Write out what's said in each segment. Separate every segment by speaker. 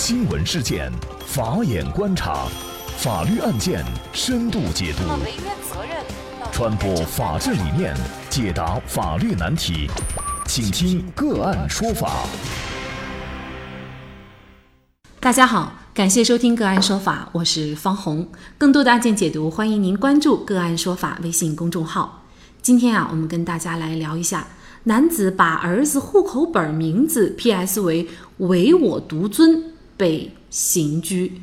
Speaker 1: 新闻事件，法眼观察，法律案件深度解读，传播法治理念，解答法律难题，请听个案说法。
Speaker 2: 大家好，感谢收听个案说法，我是方红。更多的案件解读，欢迎您关注个案说法微信公众号。今天啊，我们跟大家来聊一下。男子把儿子户口本名字 P.S 为“唯我独尊”被刑拘。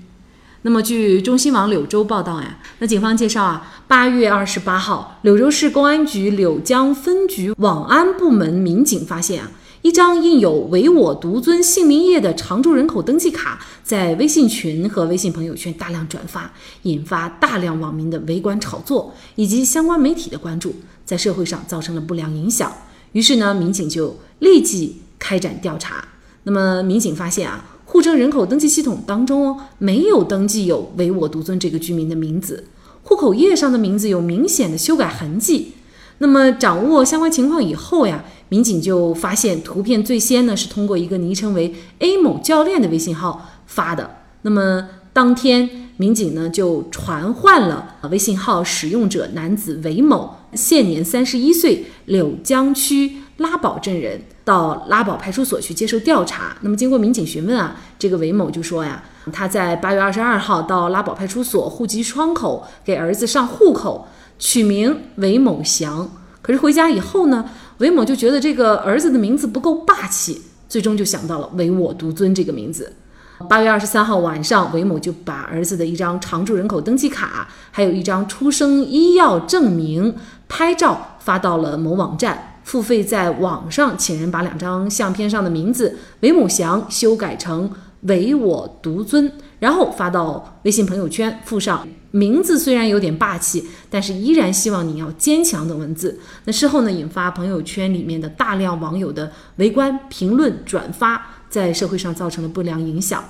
Speaker 2: 那么，据中新网柳州报道呀，那警方介绍啊，八月二十八号，柳州市公安局柳江分局网安部门民警发现啊，一张印有“唯我独尊”姓名页的常住人口登记卡在微信群和微信朋友圈大量转发，引发大量网民的围观炒作以及相关媒体的关注，在社会上造成了不良影响。于是呢，民警就立即开展调查。那么，民警发现啊，户政人口登记系统当中哦没有登记有“唯我独尊”这个居民的名字，户口页上的名字有明显的修改痕迹。那么，掌握相关情况以后呀，民警就发现图片最先呢是通过一个昵称为 A 某教练的微信号发的。那么，当天民警呢就传唤了微信号使用者男子韦某。现年三十一岁，柳江区拉宝镇人，到拉宝派出所去接受调查。那么，经过民警询问啊，这个韦某就说呀，他在八月二十二号到拉宝派出所户籍窗口给儿子上户口，取名韦某祥。可是回家以后呢，韦某就觉得这个儿子的名字不够霸气，最终就想到了“唯我独尊”这个名字。八月二十三号晚上，韦某就把儿子的一张常住人口登记卡，还有一张出生医药证明拍照发到了某网站，付费在网上请人把两张相片上的名字韦某祥修改成唯我独尊，然后发到微信朋友圈，附上名字虽然有点霸气，但是依然希望你要坚强的文字。那事后呢，引发朋友圈里面的大量网友的围观、评论、转发。在社会上造成了不良影响。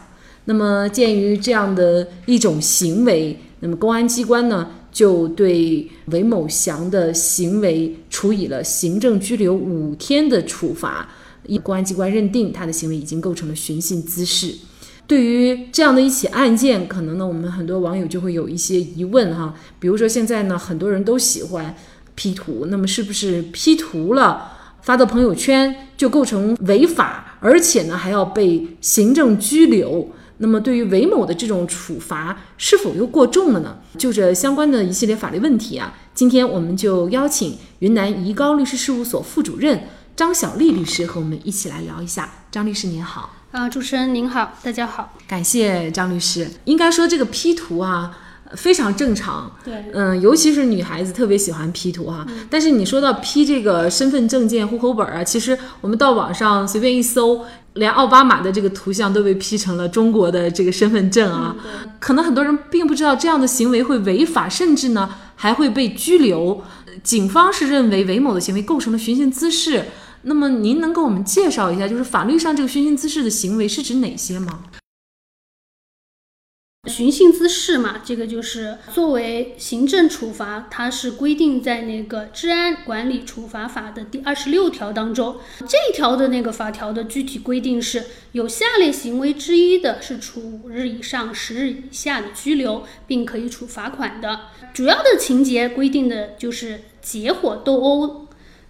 Speaker 2: 那么，鉴于这样的一种行为，那么公安机关呢就对韦某祥的行为处以了行政拘留五天的处罚。公安机关认定他的行为已经构成了寻衅滋事。对于这样的一起案件，可能呢我们很多网友就会有一些疑问哈，比如说现在呢很多人都喜欢 P 图，那么是不是 P 图了？发到朋友圈就构成违法，而且呢还要被行政拘留。那么对于韦某的这种处罚是否又过重了呢？就这相关的一系列法律问题啊，今天我们就邀请云南怡高律师事务所副主任张小丽律师和我们一起来聊一下。张律师您好，
Speaker 3: 啊，主持人您好，大家好，
Speaker 2: 感谢张律师。应该说这个 P 图啊。非常正常，
Speaker 3: 对，
Speaker 2: 嗯，尤其是女孩子特别喜欢 P 图哈。但是你说到 P 这个身份证件、户口本啊，其实我们到网上随便一搜，连奥巴马的这个图像都被 P 成了中国的这个身份证啊。可能很多人并不知道这样的行为会违法，甚至呢还会被拘留。警方是认为韦某的行为构成了寻衅滋事。那么您能给我们介绍一下，就是法律上这个寻衅滋事的行为是指哪些吗？
Speaker 3: 寻衅滋事嘛，这个就是作为行政处罚，它是规定在那个《治安管理处罚法》的第二十六条当中。这一条的那个法条的具体规定是有下列行为之一的，是处五日以上十日以下的拘留，并可以处罚款的。主要的情节规定的就是结伙斗殴、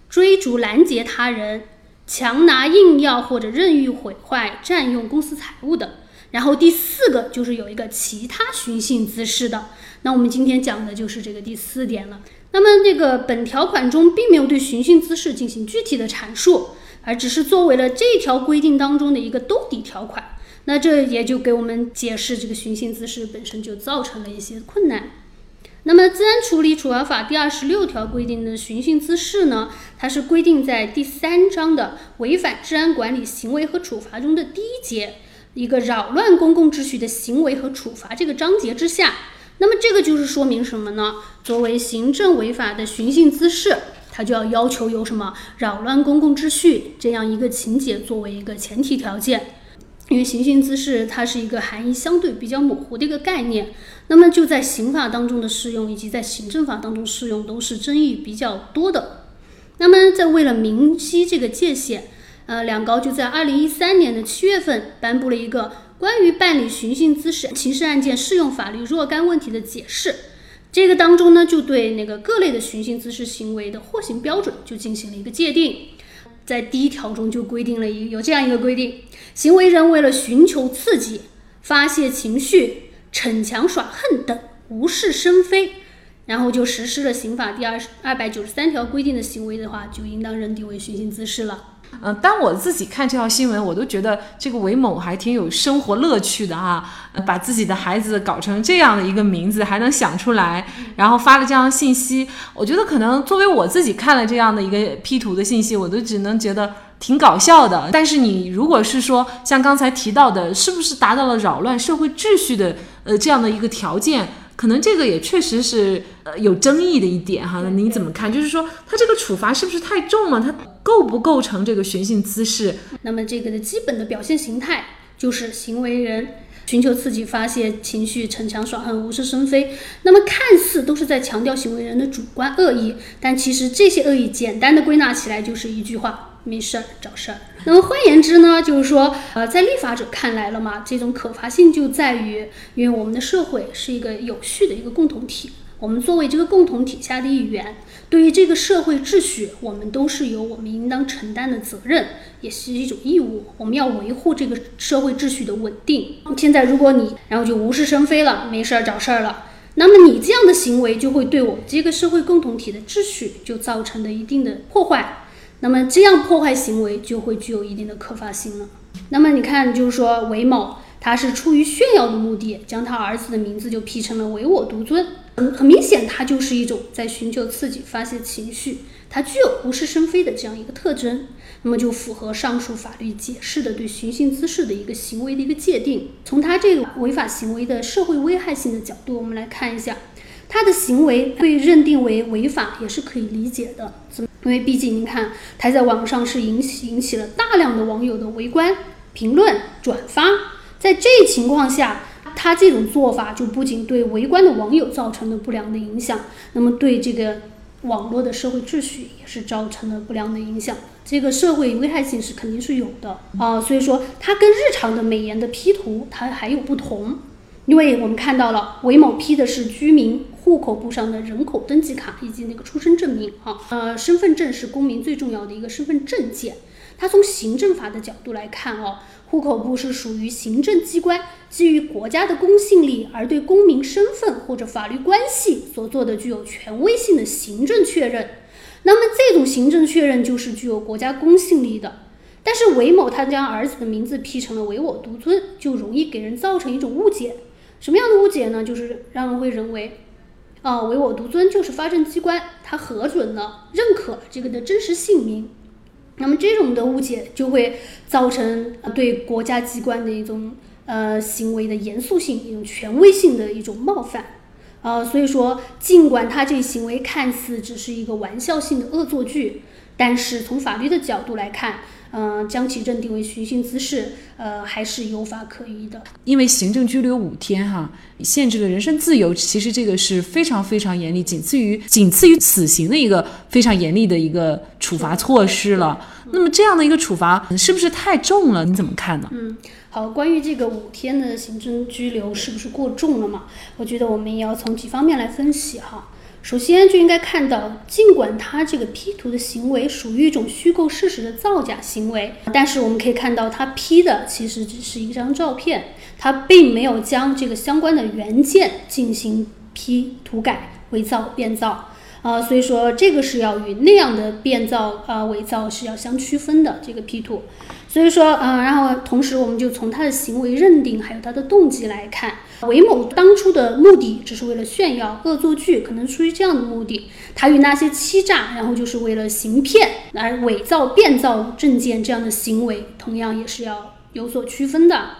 Speaker 3: 追逐拦截他人、强拿硬要或者任意毁坏、占用公私财物的。然后第四个就是有一个其他寻衅滋事的，那我们今天讲的就是这个第四点了。那么这个本条款中并没有对寻衅滋事进行具体的阐述，而只是作为了这条规定当中的一个兜底条款。那这也就给我们解释这个寻衅滋事本身就造成了一些困难。那么《治安处理处罚法》第二十六条规定的寻衅滋事呢，它是规定在第三章的违反治安管理行为和处罚中的第一节。一个扰乱公共秩序的行为和处罚这个章节之下，那么这个就是说明什么呢？作为行政违法的寻衅滋事，它就要要求有什么扰乱公共秩序这样一个情节作为一个前提条件。因为寻衅滋事它是一个含义相对比较模糊的一个概念，那么就在刑法当中的适用以及在行政法当中适用都是争议比较多的。那么在为了明晰这个界限。呃，两高就在二零一三年的七月份颁布了一个关于办理寻衅滋事刑事案件适用法律若干问题的解释。这个当中呢，就对那个各类的寻衅滋事行为的获刑标准就进行了一个界定。在第一条中就规定了一有这样一个规定：行为人为了寻求刺激、发泄情绪、逞强耍横等无事生非，然后就实施了刑法第二二百九十三条规定的行为的话，就应当认定为寻衅滋事了。
Speaker 2: 嗯，当我自己看这条新闻，我都觉得这个韦某还挺有生活乐趣的啊！把自己的孩子搞成这样的一个名字，还能想出来，然后发了这样的信息，我觉得可能作为我自己看了这样的一个 P 图的信息，我都只能觉得挺搞笑的。但是你如果是说像刚才提到的，是不是达到了扰乱社会秩序的呃这样的一个条件？可能这个也确实是呃有争议的一点哈，那您怎么看？就是说他这个处罚是不是太重了？他构不构成这个寻衅滋事？
Speaker 3: 那么这个的基本的表现形态就是行为人寻求刺激、发泄情绪、逞强耍横、无事生非。那么看似都是在强调行为人的主观恶意，但其实这些恶意简单的归纳起来就是一句话。没事儿找事儿。那么换言之呢，就是说，呃，在立法者看来了嘛，这种可罚性就在于，因为我们的社会是一个有序的一个共同体，我们作为这个共同体下的一员，对于这个社会秩序，我们都是有我们应当承担的责任，也是一种义务。我们要维护这个社会秩序的稳定。现在如果你然后就无事生非了，没事儿找事儿了，那么你这样的行为就会对我们这个社会共同体的秩序就造成了一定的破坏。那么这样破坏行为就会具有一定的可罚性了。那么你看，就是说韦某他是出于炫耀的目的，将他儿子的名字就 P 成了唯我独尊，很很明显，他就是一种在寻求刺激、发泄情绪，他具有无事生非的这样一个特征。那么就符合上述法律解释的对寻衅滋事的一个行为的一个界定。从他这个违法行为的社会危害性的角度，我们来看一下，他的行为被认定为违法也是可以理解的。怎么？因为毕竟，您看，他在网上是引起引起了大量的网友的围观、评论、转发。在这情况下，他这种做法就不仅对围观的网友造成了不良的影响，那么对这个网络的社会秩序也是造成了不良的影响。这个社会危害性是肯定是有的啊。所以说，它跟日常的美颜的 P 图它还有不同。因为我们看到了韦某 P 的是居民户口簿上的人口登记卡以及那个出生证明，啊，呃，身份证是公民最重要的一个身份证件。它从行政法的角度来看，哦，户口簿是属于行政机关基于国家的公信力而对公民身份或者法律关系所做的具有权威性的行政确认。那么这种行政确认就是具有国家公信力的。但是韦某他将儿子的名字批成了唯我独尊，就容易给人造成一种误解。什么样的误解呢？就是让人会认为，啊，唯我独尊就是发证机关他核准了、认可这个的真实姓名。那么这种的误解就会造成对国家机关的一种呃行为的严肃性、一种权威性的一种冒犯。呃，所以说，尽管他这行为看似只是一个玩笑性的恶作剧，但是从法律的角度来看。嗯，将其认定为寻衅滋事，呃，还是有法可依的。
Speaker 2: 因为行政拘留五天，哈，限制了人身自由，其实这个是非常非常严厉，仅次于仅次于死刑的一个非常严厉的一个处罚措施了。那么这样的一个处罚是不是太重了？你怎么看呢？
Speaker 3: 嗯，好，关于这个五天的行政拘留是不是过重了嘛？我觉得我们也要从几方面来分析哈。首先就应该看到，尽管他这个 P 图的行为属于一种虚构事实的造假行为，但是我们可以看到，他 P 的其实只是一张照片，他并没有将这个相关的原件进行 P 涂改、伪造、变造。啊，所以说这个是要与那样的变造啊、伪造是要相区分的这个 P 图。所以说，嗯，然后同时我们就从他的行为认定，还有他的动机来看，韦某当初的目的只是为了炫耀、恶作剧，可能出于这样的目的。他与那些欺诈，然后就是为了行骗来伪造、变造证件这样的行为，同样也是要有所区分的。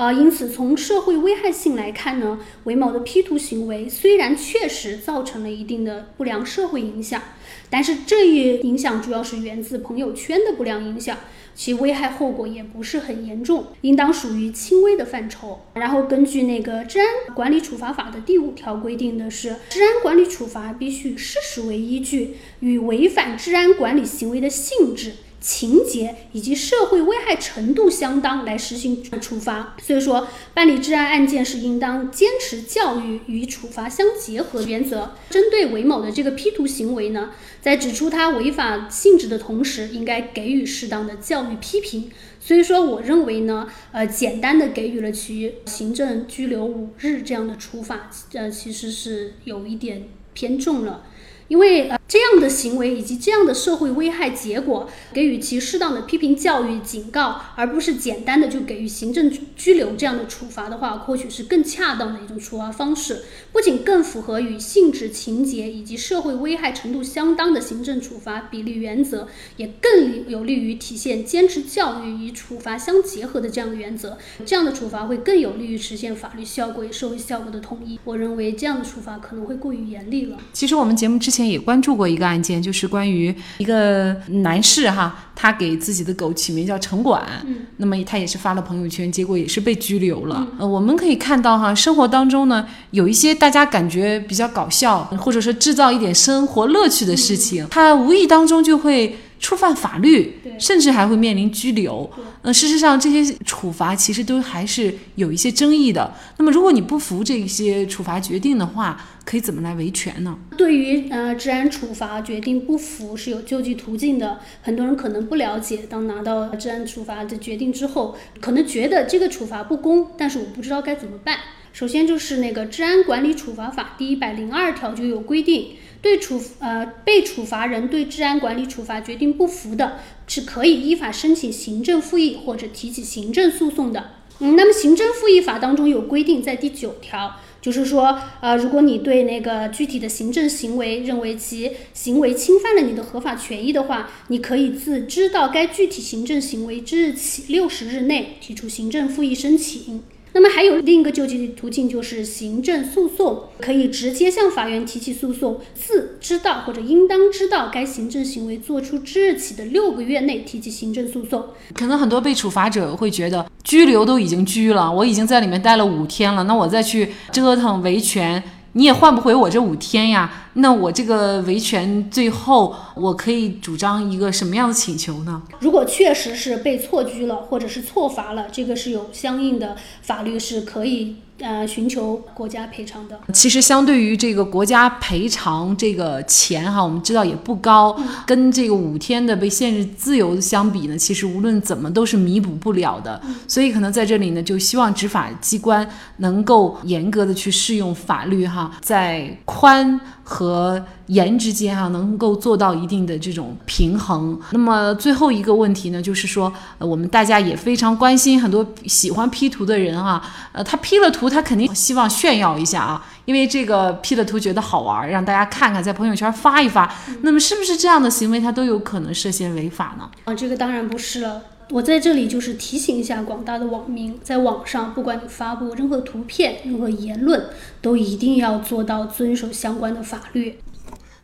Speaker 3: 啊，因此从社会危害性来看呢，韦某的 P 图行为虽然确实造成了一定的不良社会影响，但是这一影响主要是源自朋友圈的不良影响。其危害后果也不是很严重，应当属于轻微的范畴。然后根据那个《治安管理处罚法》的第五条规定的是，治安管理处罚必须以事实为依据，与违反治安管理行为的性质情节以及社会危害程度相当来实行处罚。所以说，办理治安案件是应当坚持教育与处罚相结合原则。针对韦某的这个 P 图行为呢，在指出他违法性质的同时，应该给予适当的教育批评。所以说，我认为呢，呃，简单的给予了其行政拘留五日这样的处罚，呃，其实是有一点偏重了。因为呃这样的行为以及这样的社会危害结果，给予其适当的批评教育警告，而不是简单的就给予行政拘留这样的处罚的话，或许是更恰当的一种处罚方式。不仅更符合与性质、情节以及社会危害程度相当的行政处罚比例原则，也更有利于体现坚持教育与处罚相结合的这样的原则。这样的处罚会更有利于实现法律效果与社会效果的统一。我认为这样的处罚可能会过于严厉了。
Speaker 2: 其实我们节目之前。也关注过一个案件，就是关于一个男士哈，他给自己的狗起名叫城管，嗯，那么他也是发了朋友圈，结果也是被拘留了。呃，我们可以看到哈，生活当中呢，有一些大家感觉比较搞笑，或者说制造一点生活乐趣的事情，他无意当中就会。触犯法律，甚至还会面临拘留。那，事实上，这些处罚其实都还是有一些争议的。那么，如果你不服这些处罚决定的话，可以怎么来维权呢？
Speaker 3: 对于呃治安处罚决定不服是有救济途径的。很多人可能不了解，当拿到治安处罚的决定之后，可能觉得这个处罚不公，但是我不知道该怎么办。首先就是那个《治安管理处罚法》第一百零二条就有规定。对处呃被处罚人对治安管理处罚决定不服的，是可以依法申请行政复议或者提起行政诉讼的。嗯，那么行政复议法当中有规定，在第九条，就是说，呃，如果你对那个具体的行政行为认为其行为侵犯了你的合法权益的话，你可以自知道该具体行政行为之日起六十日内提出行政复议申请。那么还有另一个救济途径，就是行政诉讼，可以直接向法院提起诉讼，四知道或者应当知道该行政行为作出之日起的六个月内提起行政诉讼。
Speaker 2: 可能很多被处罚者会觉得，拘留都已经拘了，我已经在里面待了五天了，那我再去折腾维权。你也换不回我这五天呀，那我这个维权最后我可以主张一个什么样的请求呢？
Speaker 3: 如果确实是被错拘了，或者是错罚了，这个是有相应的法律是可以。呃，寻求国家赔偿的，
Speaker 2: 其实相对于这个国家赔偿这个钱哈，我们知道也不高，跟这个五天的被限制自由相比呢，其实无论怎么都是弥补不了的。所以可能在这里呢，就希望执法机关能够严格的去适用法律哈，在宽和颜之间啊，能够做到一定的这种平衡。那么最后一个问题呢，就是说，呃，我们大家也非常关心很多喜欢 P 图的人啊，呃，他 P 了图。他肯定希望炫耀一下啊，因为这个 P 了图觉得好玩，让大家看看，在朋友圈发一发。那么是不是这样的行为，他都有可能涉嫌违法呢？
Speaker 3: 啊，这个当然不是了。我在这里就是提醒一下广大的网民，在网上不管你发布任何图片、任何言论，都一定要做到遵守相关的法律。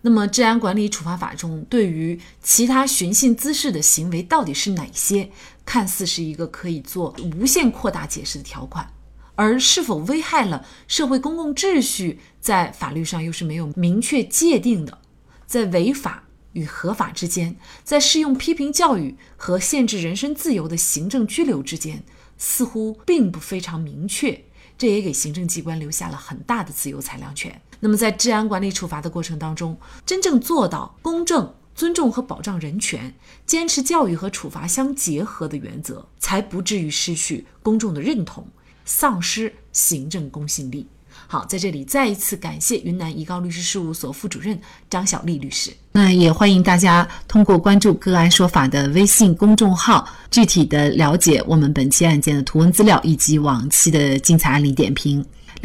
Speaker 2: 那么，治安管理处罚法中对于其他寻衅滋事的行为到底是哪些？看似是一个可以做无限扩大解释的条款。而是否危害了社会公共秩序，在法律上又是没有明确界定的，在违法与合法之间，在适用批评教育和限制人身自由的行政拘留之间，似乎并不非常明确。这也给行政机关留下了很大的自由裁量权。那么，在治安管理处罚的过程当中，真正做到公正、尊重和保障人权，坚持教育和处罚相结合的原则，才不至于失去公众的认同。丧失行政公信力。好，在这里再一次感谢云南宜高律师事务所副主任张小丽律师。那也欢迎大家通过关注“个案说法”的微信公众号，具体的了解我们本期案件的图文资料以及往期的精彩案例点评。